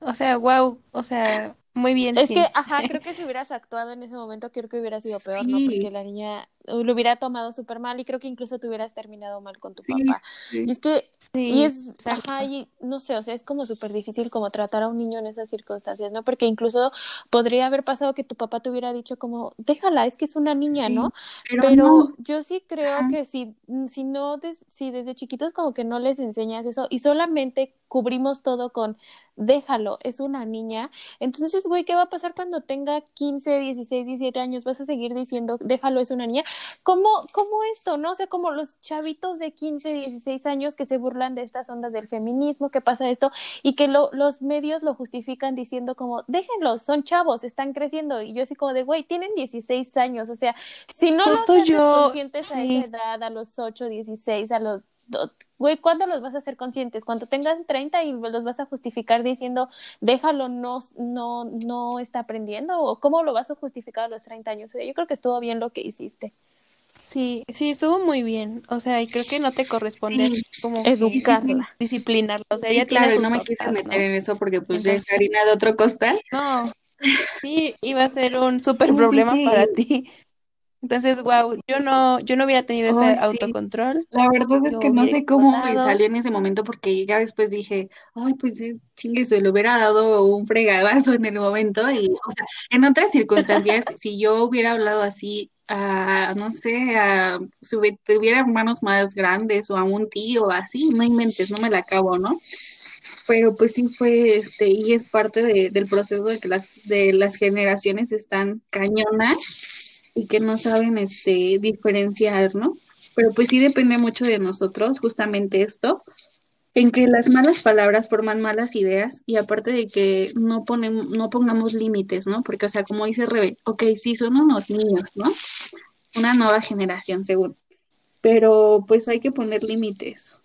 o sea, wow, o sea, muy bien. Es que, ajá, creo que si hubieras actuado en ese momento, creo que hubiera sido peor, ¿no? Porque la niña lo hubiera tomado súper mal y creo que incluso te hubieras terminado mal con tu papá. Y es que, y es, ajá, y no sé, o sea, es como súper difícil como tratar a un niño en esas circunstancias, ¿no? Porque incluso podría haber pasado que tu papá te hubiera dicho como, déjala, es que es una niña, ¿no? Pero, yo sí creo que si, si no, si desde chiquitos como que no les enseñas eso y solamente cubrimos todo con déjalo, es una niña. Entonces, güey, ¿qué va a pasar cuando tenga 15, 16, 17 años? ¿Vas a seguir diciendo déjalo, es una niña? ¿Cómo, cómo esto, no? sé, como los chavitos de 15, 16 años que se burlan de estas ondas del feminismo, que pasa esto, y que lo, los medios lo justifican diciendo como, déjenlos, son chavos, están creciendo. Y yo así como de, güey, tienen 16 años, o sea, si no los haces conscientes a esa edad, a los 8, 16, a los güey, ¿cuándo los vas a hacer conscientes? Cuando tengas 30 y los vas a justificar diciendo, déjalo, no, no, no está aprendiendo, o cómo lo vas a justificar a los 30 años. yo creo que estuvo bien lo que hiciste. Sí, sí, estuvo muy bien. O sea, y creo que no te corresponde como educarla, disciplinarla. O sea, ella tiene no me quise meter en eso porque pues es harina de otro costal. No, sí, iba a ser un súper problema para ti. Entonces, wow, yo no, yo no hubiera tenido ese autocontrol. La verdad es que no sé cómo me salió en ese momento porque ya después dije, ay, pues chingue, se le hubiera dado un fregadazo en el momento y, o sea, en otras circunstancias, si yo hubiera hablado así a, no sé, a, si tuviera hermanos más grandes o a un tío, así, no inventes, no me la acabo, ¿no? Pero pues sí fue, este, y es parte de, del proceso de que las, de las generaciones están cañonas y que no saben este, diferenciar, ¿no? Pero pues sí depende mucho de nosotros, justamente esto, en que las malas palabras forman malas ideas y aparte de que no, ponemos, no pongamos límites, ¿no? Porque, o sea, como dice Rebe, ok, sí, son unos niños, ¿no? Una nueva generación, según. Pero pues hay que poner límites.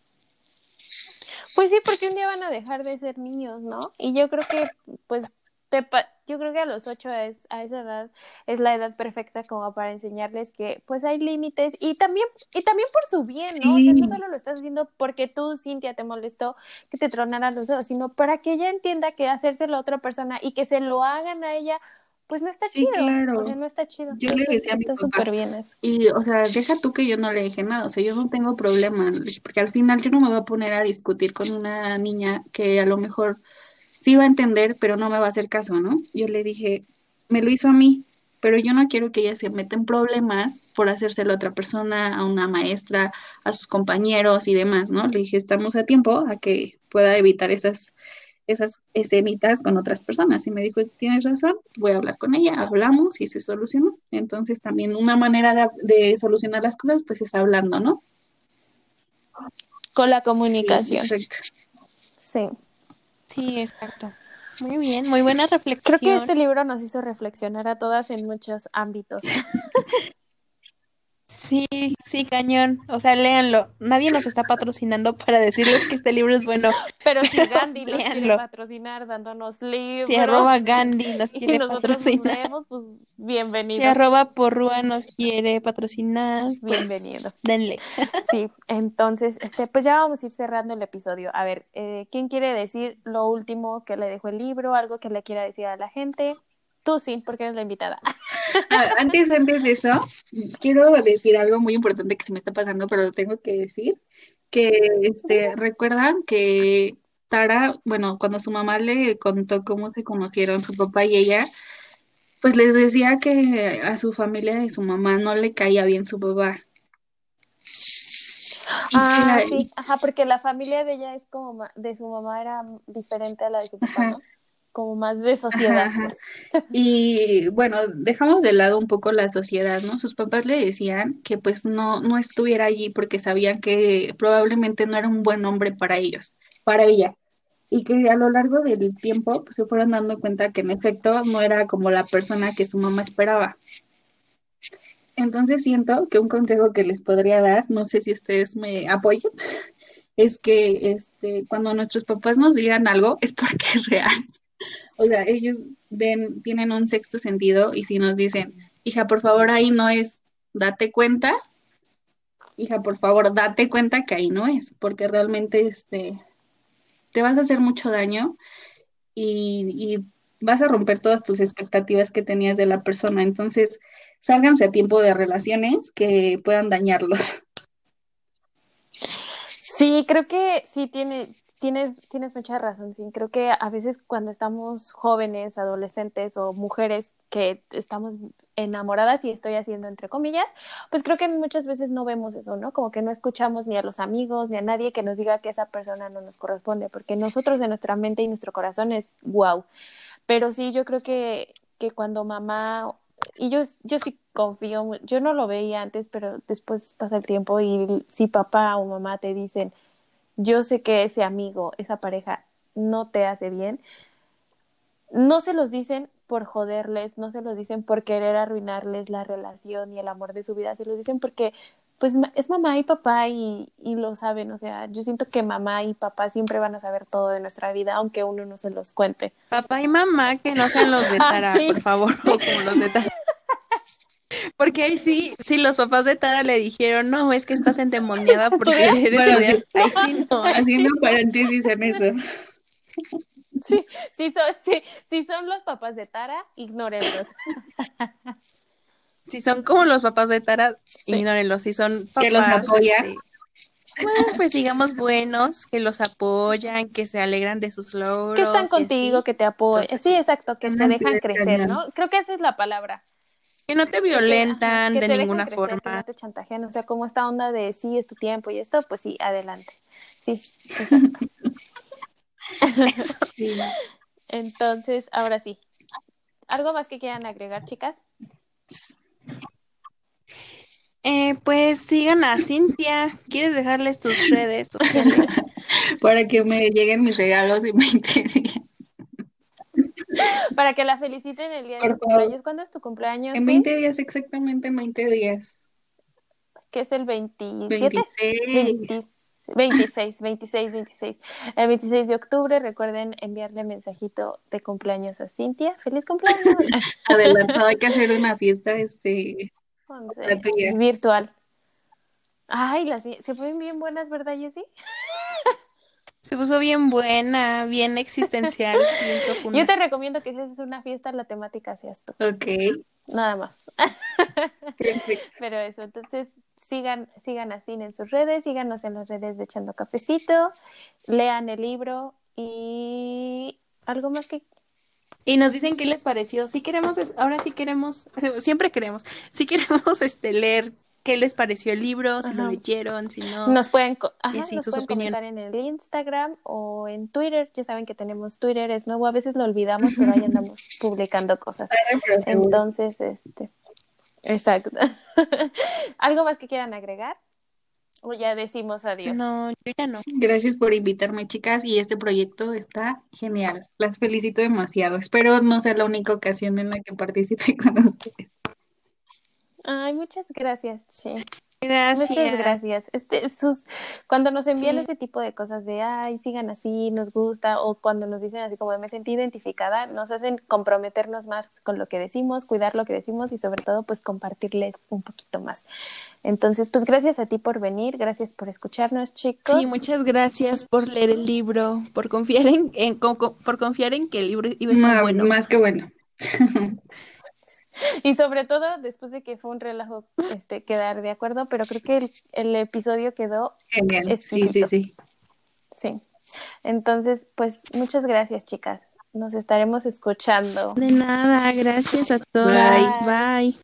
Pues sí, porque un día van a dejar de ser niños, ¿no? Y yo creo que, pues, yo creo que a los ocho es, a esa edad es la edad perfecta como para enseñarles que pues hay límites y también y también por su bien, ¿no? O sea, no solo lo estás haciendo porque tú, Cintia, te molestó que te tronaran los dedos, sino para que ella entienda que hacérselo a otra persona y que se lo hagan a ella pues no está chido. Claro. O sea, no está chido. Yo le decía a mi papá. Bien eso. Y, o sea, deja tú que yo no le dije nada. O sea, yo no tengo problema. Porque al final yo no me voy a poner a discutir con una niña que a lo mejor sí va a entender, pero no me va a hacer caso, ¿no? Yo le dije, me lo hizo a mí, pero yo no quiero que ella se meta en problemas por hacérselo a otra persona, a una maestra, a sus compañeros y demás, ¿no? Le dije, estamos a tiempo a que pueda evitar esas, esas escenitas con otras personas. Y me dijo, tienes razón, voy a hablar con ella, hablamos y se solucionó. Entonces también una manera de, de solucionar las cosas, pues es hablando, ¿no? Con la comunicación. Sí. Sí, exacto. Muy bien, muy buena Creo reflexión. que este libro nos hizo reflexionar a todas en muchos ámbitos. Sí, sí, cañón. O sea, léanlo. Nadie nos está patrocinando para decirles que este libro es bueno. Pero si Gandhi nos quiere Léanlo. patrocinar dándonos libros Si arroba Gandhi nos y quiere nos patrocinar. leemos, pues bienvenido. Si arroba porrúa nos quiere patrocinar, pues, Bienvenido. denle. Sí, entonces, este, pues ya vamos a ir cerrando el episodio. A ver, eh, ¿quién quiere decir lo último que le dejó el libro? ¿Algo que le quiera decir a la gente? Tú sí, porque eres la invitada. Ah, antes, antes de eso, quiero decir algo muy importante que se me está pasando, pero lo tengo que decir, que este, recuerdan que Tara, bueno, cuando su mamá le contó cómo se conocieron su papá y ella, pues les decía que a su familia de su mamá no le caía bien su papá. Ah, la- sí, ajá, porque la familia de ella es como, ma- de su mamá era diferente a la de su papá. ¿no? Como más de sociedad. Y bueno, dejamos de lado un poco la sociedad, ¿no? Sus papás le decían que pues no, no estuviera allí porque sabían que probablemente no era un buen hombre para ellos, para ella. Y que a lo largo del tiempo pues, se fueron dando cuenta que en efecto no era como la persona que su mamá esperaba. Entonces siento que un consejo que les podría dar, no sé si ustedes me apoyen, es que este, cuando nuestros papás nos digan algo es porque es real. O sea, ellos ven, tienen un sexto sentido y si nos dicen, hija, por favor, ahí no es, date cuenta, hija, por favor, date cuenta que ahí no es, porque realmente este, te vas a hacer mucho daño y, y vas a romper todas tus expectativas que tenías de la persona. Entonces, sálganse a tiempo de relaciones que puedan dañarlos. Sí, creo que sí tiene, tienes, tienes mucha razón, sí. Creo que a veces cuando estamos jóvenes, adolescentes o mujeres que estamos enamoradas, y estoy haciendo entre comillas, pues creo que muchas veces no vemos eso, ¿no? Como que no escuchamos ni a los amigos ni a nadie que nos diga que esa persona no nos corresponde, porque nosotros en nuestra mente y nuestro corazón es wow. Pero sí, yo creo que, que cuando mamá, y yo, yo sí confío, yo no lo veía antes, pero después pasa el tiempo y si papá o mamá te dicen, yo sé que ese amigo, esa pareja no te hace bien, no se los dicen por joderles, no se los dicen por querer arruinarles la relación y el amor de su vida, se los dicen porque pues es mamá y papá y, y lo saben, o sea, yo siento que mamá y papá siempre van a saber todo de nuestra vida, aunque uno no se los cuente. Papá y mamá que no sean los de Ah, Tara, sí. por favor, o como los de Tara. Porque ahí sí, sí, los papás de Tara le dijeron, no, es que estás endemoniada porque eres Bueno, estudiante". Ahí sí no. Haciendo paréntesis en eso. Sí, sí son, sí, sí son los papás de Tara, ignórenlos. Si son como los papás de Tara, Sí. ignórenlos. Si son papás, Que los apoya. este, bueno, pues digamos buenos, que los apoyan, que se alegran de sus logros. que están contigo, así. que te apoyan. Entonces, Sí, exacto, que te dejan crecer, ¿no? Creo que esa es la palabra. Que no te violentan ajá, que de te ninguna crecer, que forma. no te chantajean, o sea, como esta onda de sí es tu tiempo y esto, pues sí, adelante. Sí, exacto. Sí. Entonces, ahora sí. ¿Algo más que quieran agregar, chicas? Eh, pues sigan a Cintia. ¿Quieres dejarles tus redes sociales? Para que me lleguen mis regalos y me interesen. Para que la feliciten el día de Por su favor. cumpleaños. ¿Cuándo es tu cumpleaños? En sí? 20 días, exactamente en 20 días. Que es el 27. 26. 20 26, 26, 26. El 26 de octubre, recuerden enviarle mensajito de cumpleaños a Cintia. ¡Feliz cumpleaños! Adelantado, hay que hacer una fiesta, este, virtual. Ay, las se fueron bien buenas, ¿verdad, Jessy? Se puso bien buena, bien existencial, bien profunda. Yo te recomiendo que si haces una fiesta, la temática seas tú, ok, nada más. perfecto. Pero eso, entonces sigan, sigan así en sus redes, síganos en las redes de Echando Cafecito, lean el libro y algo más que Y nos dicen qué les pareció. Si queremos, ahora sí queremos, siempre queremos, si queremos este leer qué les pareció el libro, si lo leyeron, si no. Nos pueden, co- ajá, Y así, nos sus pueden opiniones. comentar en el Instagram o en Twitter. Ya saben que tenemos Twitter, es nuevo. A veces lo olvidamos, pero ahí andamos publicando cosas. Entonces, este, exacto. ¿Algo más que quieran agregar? O ya decimos adiós. No, yo ya no. Gracias por invitarme, chicas, y este proyecto está genial. Las felicito demasiado. Espero no sea la única ocasión en la que participe con ustedes. Ay, muchas gracias, Che. Gracias. Muchas gracias. Este, sus, cuando nos envían Sí. ese tipo de cosas de, ay, sigan así, nos gusta, o cuando nos dicen así como me sentí identificada, nos hacen comprometernos más con lo que decimos, cuidar lo que decimos y sobre todo, pues compartirles un poquito más. Entonces, pues gracias a ti por venir, gracias por escucharnos, chicos. Sí, muchas gracias por leer el libro, por confiar en, por confiar en que el libro iba a estar bueno. Más que bueno. Y sobre todo, después de que fue un relajo este, quedar de acuerdo, pero creo que el, el episodio quedó Genial. Sí, sí, sí. Sí. Entonces, pues muchas gracias, chicas. Nos estaremos escuchando. De nada, gracias a todas. Bye.